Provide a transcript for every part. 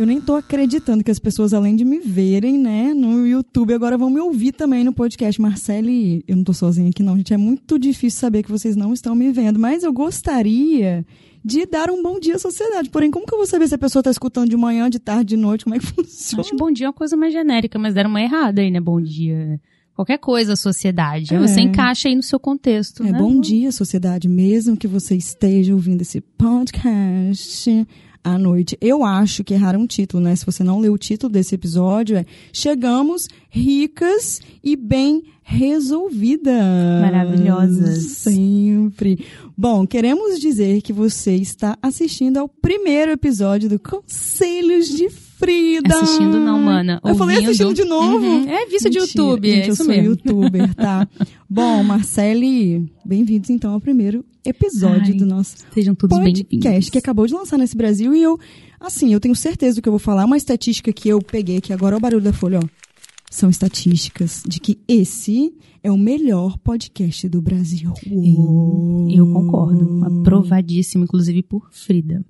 Eu nem tô acreditando que as pessoas, além de me verem, né, no YouTube, agora vão me ouvir também no podcast. Marcele, eu não tô sozinha aqui não, gente. É muito difícil saber que vocês não estão me vendo, mas eu gostaria de dar um bom dia à sociedade. Porém, como que eu vou saber se a pessoa está escutando de manhã, de tarde, de noite? Como é que funciona? Acho que bom dia é uma coisa mais genérica, mas deram uma errada aí, né? Bom dia. Qualquer coisa, sociedade. É. Você encaixa aí no seu contexto. É né? bom dia, sociedade. Mesmo que você esteja ouvindo esse podcast à noite. Eu acho que erraram o título, né? Se você não leu o título desse episódio, é Chegamos ricas e bem resolvidas. Maravilhosas. Sempre. Bom, queremos dizer que você está assistindo ao primeiro episódio do Conselhos de Frida. Assistindo não, mana. Eu falei assistindo de novo. Uhum. É vista de YouTube, Gente, é eu isso sou mesmo. youtuber, tá? Bom, Marcele, bem-vindos então ao primeiro episódio Ai, do nosso Sejam todos podcast que acabou de lançar nesse Brasil e eu, assim, eu tenho certeza do que eu vou falar. Uma estatística que eu peguei aqui agora, é o barulho da folha, ó. São estatísticas de que esse é o melhor podcast do Brasil. Eu, eu concordo. Aprovadíssimo, inclusive por Frida.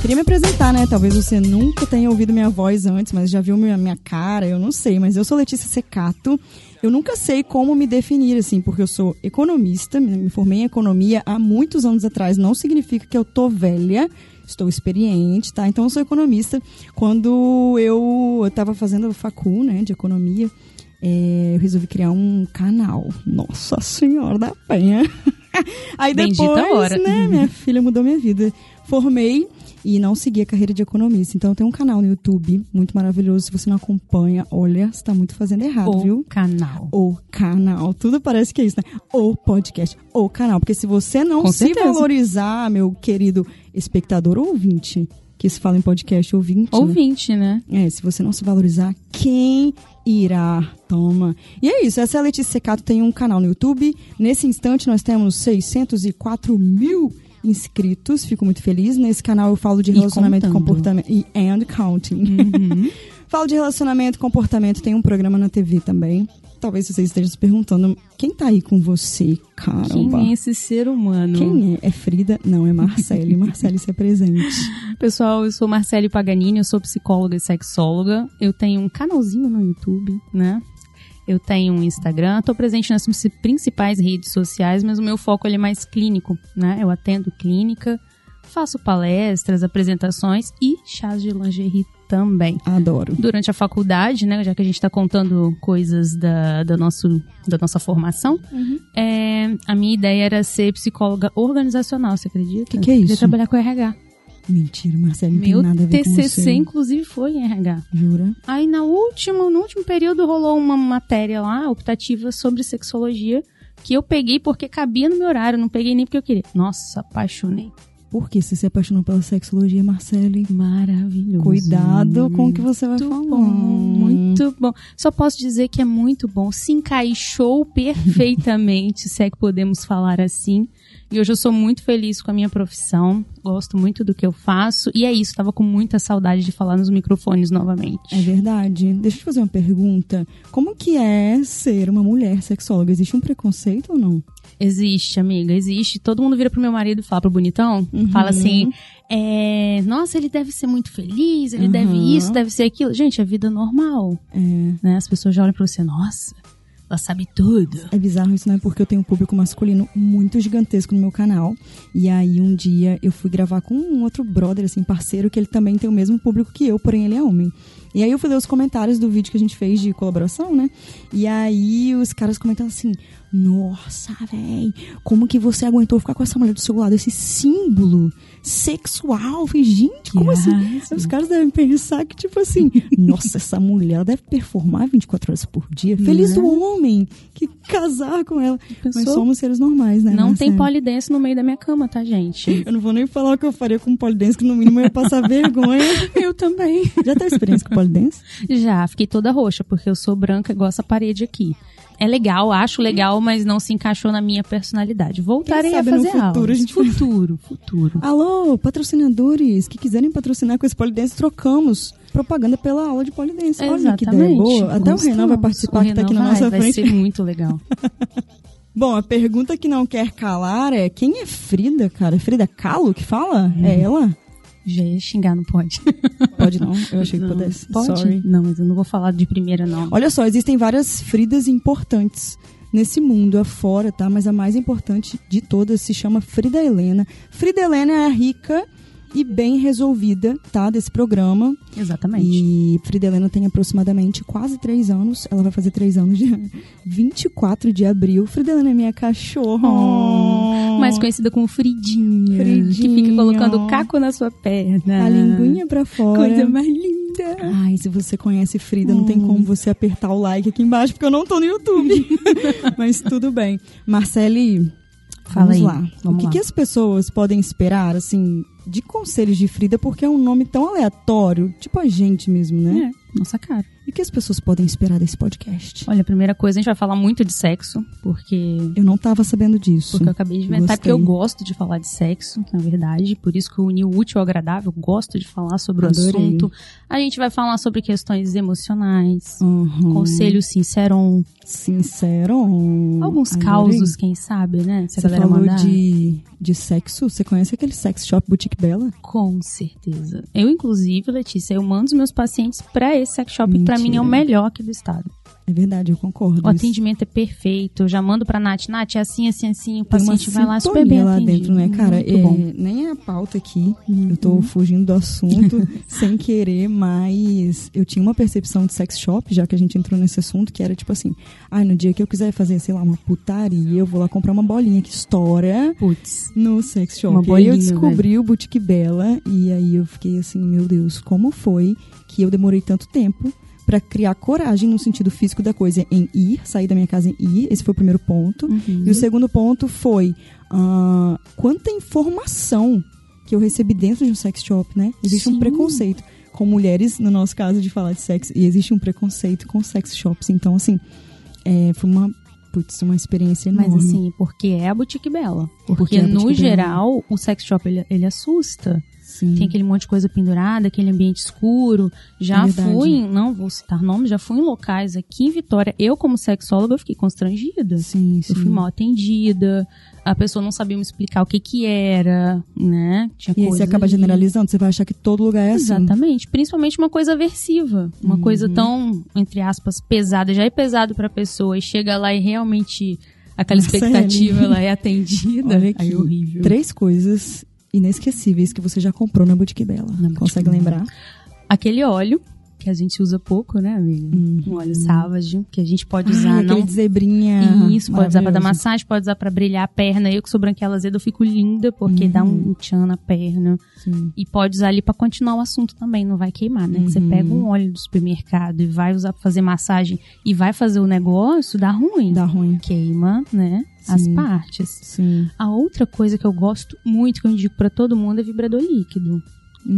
Queria me apresentar, né? Talvez você nunca tenha ouvido minha voz antes, mas já viu minha, minha cara, eu não sei. Mas eu sou Letícia Secato. Eu nunca sei como me definir, assim, porque eu sou economista, me me formei em economia há muitos anos atrás. Não significa que eu tô velha, estou experiente, tá? Então eu sou economista. Quando eu estava fazendo facu, né, de economia, é, eu resolvi criar um canal. Nossa Senhora da Penha! Aí depois, né, minha filha mudou minha vida. Formei e não segui a carreira de economista. Então tenho um canal no YouTube muito maravilhoso. Se você não acompanha, olha, você tá muito fazendo errado, O viu? canal. O canal. Tudo parece que é isso, né? O podcast. O canal. Porque se você não Com se certeza. valorizar, meu querido espectador ou ouvinte, que se fala em podcast ouvinte. né? Ouvinte, né? É, se você não se valorizar, quem irá? Toma. E é isso, essa é a Letícia Secato, tem um canal no YouTube. Nesse instante nós temos 604 mil inscritos, fico muito feliz. Nesse canal eu falo de relacionamento e contando. comportamento. E and counting. falo de relacionamento comportamento, tem um programa na TV também. Talvez vocês estejam se perguntando, quem tá aí com você, caramba? Quem é esse ser humano? Quem é? É Frida? Não, é Marcele. Marcele se apresente. Pessoal, eu sou Marcele Paganini, eu sou psicóloga e sexóloga. Eu tenho um canalzinho no YouTube, né? Eu tenho um Instagram, tô presente nas principais redes sociais, mas o meu foco é mais clínico, né? Eu atendo clínica, faço palestras, apresentações e chás de lingerie também. Adoro. Durante a faculdade, né, já que a gente está contando coisas da, da, nosso, da nossa formação, é, a minha ideia era ser psicóloga organizacional, você acredita? Que que é Eu isso? trabalhar com RH. Mentira, Marcele, não Meu tem nada a ver com TCC, você. inclusive, foi em RH. Jura? Aí, na última, no último período, rolou uma matéria lá, optativa sobre sexologia, que eu peguei porque cabia no meu horário, não peguei nem porque eu queria. Nossa, apaixonei. Por que você se apaixonou pela sexologia, Marcele? Maravilhoso. Cuidado com o que você vai Muito falar. bom, muito bom. Só posso dizer que é muito bom. Se encaixou perfeitamente, se é que podemos falar assim. E hoje eu sou muito feliz com a minha profissão. Gosto muito do que eu faço. E é isso, tava com muita saudade de falar nos microfones novamente. É verdade. Deixa eu te fazer uma pergunta. Como que é ser uma mulher sexóloga? Existe um preconceito ou não? Existe, amiga, existe. Todo mundo vira pro meu marido e fala pro bonitão, Uhum. fala assim: é, nossa, ele deve ser muito feliz, ele Uhum. deve isso, deve ser aquilo. Gente, é vida normal. É. Né? As pessoas já olham pra você, nossa, ela sabe tudo. É bizarro isso, né? Porque eu tenho um público masculino muito gigantesco no meu canal. E aí, um dia, eu fui gravar com um outro brother, assim, parceiro, que ele também tem o mesmo público que eu, porém ele é homem. E aí, eu fui ler os comentários do vídeo que a gente fez de colaboração, né? E aí, os caras comentaram assim: Nossa, véi, como que você aguentou ficar com essa mulher do seu lado? Esse símbolo sexual. Eu falei, gente, como assim? Os caras devem pensar que, tipo assim, nossa, essa mulher deve performar 24 horas por dia. Feliz do homem que casar com ela. Mas Pensou? somos seres normais, né? Não tem polidense no meio da minha cama, tá, gente? Eu não vou nem falar o que eu faria com polidense, que no mínimo eu ia passar vergonha. Eu também. Já teve experiência com polidense? Já, fiquei toda roxa, porque eu sou branca igual essa parede aqui. É legal, acho legal, mas não se encaixou na minha personalidade. Voltarei a sabe no fazer futuro aulas. a gente. Futuro, futuro. Alô, patrocinadores que quiserem patrocinar com esse polidense, trocamos. Propaganda pela aula de polidense. Olha que ideia Exatamente. boa. Até o Renan vai Gostamos. participar, O que tá aqui na vai, nossa vai frente. ser muito legal. Bom, a pergunta que não quer calar é: quem é Frida, cara? Frida Kahlo que fala? É ela? Ia xingar, não pode. Pode não? Eu achei que pudesse. Pode? Sorry. Não, mas eu não vou falar de primeira, não. Olha só, existem várias Fridas importantes nesse mundo afora, tá? Mas a mais importante de todas se chama Frida Helena. Frida Helena é a rica e bem resolvida, tá? Desse programa. Exatamente. E Frida Helena tem aproximadamente quase três anos. Ela vai fazer três anos dia 24 de abril. Frida Helena é minha cachorra. Oh, Mais conhecida como Fridinha. Fridinha. Que fica colocando caco na sua perna. A linguinha pra fora. Coisa mais linda. Ai, se você conhece Frida, não tem como você apertar o like aqui embaixo, porque eu não tô no YouTube. Mas tudo bem. Marcele, Fala vamos aí, lá. vamos o que, lá. que as pessoas podem esperar, assim, de conselhos de Frida, porque é um nome tão aleatório, tipo a gente mesmo, né? É, nossa cara. O que as pessoas podem esperar desse podcast? Olha, a primeira coisa, a gente vai falar muito de sexo, porque Eu não tava sabendo disso. Porque eu acabei de inventar, porque eu gosto de falar de sexo, na verdade. Por isso que eu uni o útil ao agradável. Gosto de falar sobre Adorei. o assunto. A gente vai falar sobre questões emocionais, Uhum. conselho sinceron, Sincero. alguns Adorei. causos, quem sabe, né? Se a Você falou mandar. de, de sexo? Você conhece aquele sex shop Boutique Bella? Com certeza. Eu, inclusive, Letícia, eu mando os meus pacientes pra esse sex shop, que pra mim é o melhor aqui do estado. É verdade, eu concordo. O atendimento é perfeito. Eu já mando pra Nath. Nath, é assim, assim, assim. O paciente vai lá super bem lá atendido. dentro, né, cara? É, bom. Uhum. nem é a pauta aqui, eu tô fugindo do assunto sem querer, mas eu tinha uma percepção de sex shop, já que a gente entrou nesse assunto, que era tipo assim, ai, no dia que eu quiser fazer, sei lá, uma putaria, eu vou lá comprar uma bolinha que estoura Putz. no sex shop. Uma e aí eu descobri o Boutique Bella, e aí eu fiquei assim, meu Deus, como foi que eu demorei tanto tempo pra criar coragem no sentido físico da coisa em ir, sair da minha casa em ir, esse foi o primeiro ponto. Uhum. E o segundo ponto foi ah, quanta informação que eu recebi dentro de um sex shop, né? Existe Sim. um preconceito com mulheres, no nosso caso, de falar de sexo, e existe um preconceito com sex shops. Então, assim, é, foi uma, putz, uma experiência enorme. Mas assim, porque é a Boutique Bela. Porque, Porque é a no geral, o sex shop, ele, ele assusta. Sim. Tem aquele monte de coisa pendurada, aquele ambiente escuro. Já É verdade. fui, em- não vou citar nomes, já fui em locais aqui em Vitória. Eu, como sexóloga, eu fiquei constrangida. Sim, sim. Eu fui mal atendida. A pessoa não sabia me explicar o que que era, né? Tinha E aí você acaba ali. generalizando, você vai achar que todo lugar é assim. Exatamente. Principalmente uma coisa aversiva. Uma Uhum. coisa tão, entre aspas, pesada. Já é pesado pra pessoa e chega lá e realmente aquela Marcele. expectativa ela é atendida. Olha aqui, Aí é horrível. três coisas inesquecíveis que você já comprou na Boutique Bella. Na Boutique Consegue Bella. lembrar? Aquele óleo, que a gente usa pouco, né, amiga? Um óleo Savage, que a gente pode usar, Uhum. Ah, não... de zebrinha. Isso, pode usar pra dar massagem, pode usar pra brilhar a perna. Eu que sou branquela azeda, eu fico linda, porque dá um tchan na perna. Sim. E pode usar ali pra continuar o assunto também, não vai queimar, né? Você Uhum. pega um óleo do supermercado e vai usar pra fazer massagem e vai fazer o negócio, dá ruim. Dá ruim. Queima, né? As Sim. partes. Sim. A outra coisa que eu gosto muito, que eu indico pra todo mundo, é vibrador líquido.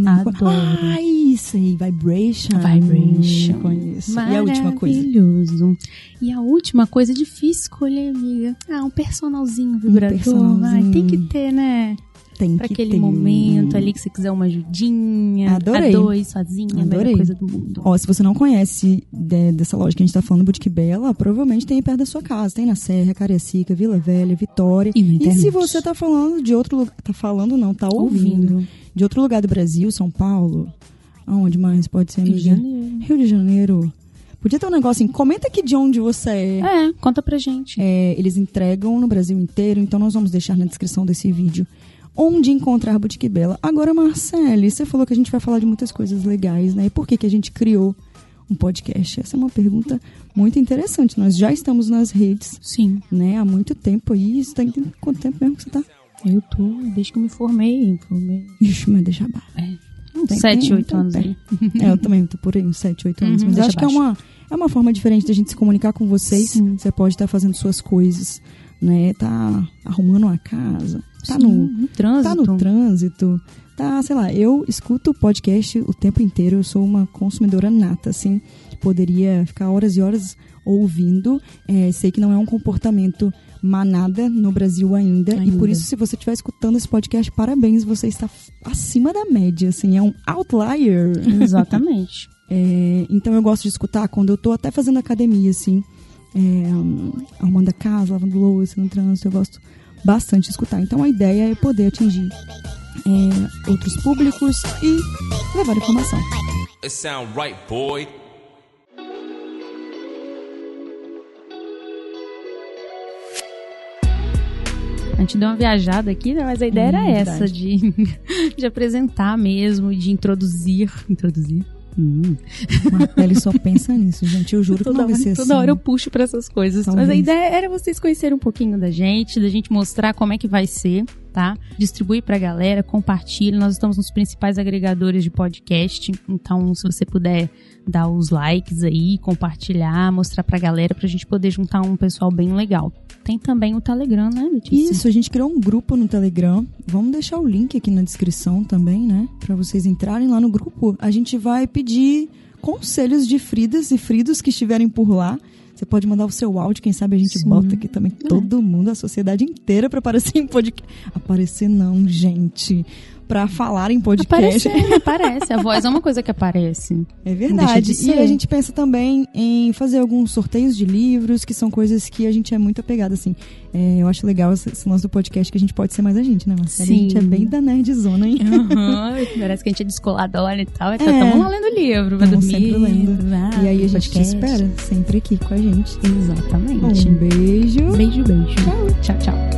Adoro. Ah, isso aí, Vibration. Vibration. Conheço. E a última coisa? Maravilhoso. E a última coisa, difícil escolher, amiga. Ah, um personalzinho vibrador. personalzinho. Ai, tem que ter, né? Tem Pra que aquele ter. momento ali que você quiser uma ajudinha. Adorei. A dois, sozinha, a Adorei. melhor coisa do mundo. Ó, se você não conhece de- dessa loja que a gente tá falando, Boutique Bela, provavelmente tem perto da sua casa. Tem na Serra, Cariacica, Vila Velha, Vitória. E E se você tá falando de outro lugar, tá falando não, tá ouvindo, Ouvindo. de outro lugar do Brasil, São Paulo, aonde mais pode ser? Rio de amiga? Janeiro. Rio de Janeiro. Podia ter um negócio assim, comenta aqui de onde você é. É, conta pra gente. É, eles entregam no Brasil inteiro, então nós vamos deixar na descrição desse vídeo onde encontrar a Boutique Bela. Agora, Marcele, você falou que a gente vai falar de muitas coisas legais, né? E por que, que a gente criou um podcast? Essa é uma pergunta muito interessante. Nós já estamos nas redes, Sim. né? Há muito tempo aí. Você tá em quanto tempo mesmo que você tá? Eu tô, desde que eu me formei. formei. Ixi, mas deixa abaixo. Uns Tem- sete, tem- oito tem- anos tem. aí. É, eu também tô por aí, uns 7, 8 anos. Uhum, mas acho que é uma, é uma forma diferente da gente se comunicar com vocês. Sim. Você pode estar fazendo suas coisas, né? Tá arrumando uma casa, tá Sim, no no trânsito. tá no trânsito, tá, sei lá, eu escuto podcast o tempo inteiro, eu sou uma consumidora nata, assim, poderia ficar horas e horas ouvindo, É, sei que não é um comportamento manada no Brasil ainda, e Ainda. por isso, se você estiver escutando esse podcast, parabéns, você está acima da média, assim, é um outlier. Exatamente. É, então eu gosto de escutar quando eu tô até fazendo academia, assim, é, arrumando a casa, lavando louça no trânsito, eu gosto bastante escutar. Então a ideia é poder atingir é, outros públicos e levar informação. It sound right, boy. A gente deu uma viajada aqui, né? Mas a ideia Hum, era essa, verdade. de, de apresentar mesmo, de introduzir. Introduzir? Hum. Martelli só pensa nisso, gente. Eu juro que Toda, não vai hora, ser toda assim. hora eu puxo pra essas coisas. Mas a Talvez. ideia era vocês conhecerem um pouquinho da gente, da gente mostrar como é que vai ser, tá? Distribuir pra galera, compartilhe. Nós estamos nos principais agregadores de podcast. Então, se você puder dar os likes aí, compartilhar, mostrar pra galera, pra gente poder juntar um pessoal bem legal. Tem também o Telegram, né, Letícia? Isso, a gente criou um grupo no Telegram. Vamos deixar o link aqui na descrição também, né? Pra vocês entrarem lá no grupo. A gente vai pedir conselhos de Fridas e Fridos que estiverem por lá. Você pode mandar o seu áudio, quem sabe a gente Sim. É. bota aqui também todo mundo, a sociedade inteira pra aparecer em podcast. Aparecer não, gente. Pra falar em podcast. Aparece, aparece. A voz é uma coisa que aparece. É verdade. de E a gente pensa também em fazer alguns sorteios de livros, que são coisas que a gente é muito apegado, assim. É, eu acho legal esse, esse lance do podcast que a gente pode ser mais a gente, né, Marcela? A gente é bem da nerdzona, hein? Aham, Parece que a gente é descoladona e tal. Então, É. Tamo lá lendo livro, vai dormir. sempre lendo. vai, e aí a gente te podcast. espera sempre aqui com a gente. Exatamente. Um beijo. Beijo, beijo. Tchau, tchau.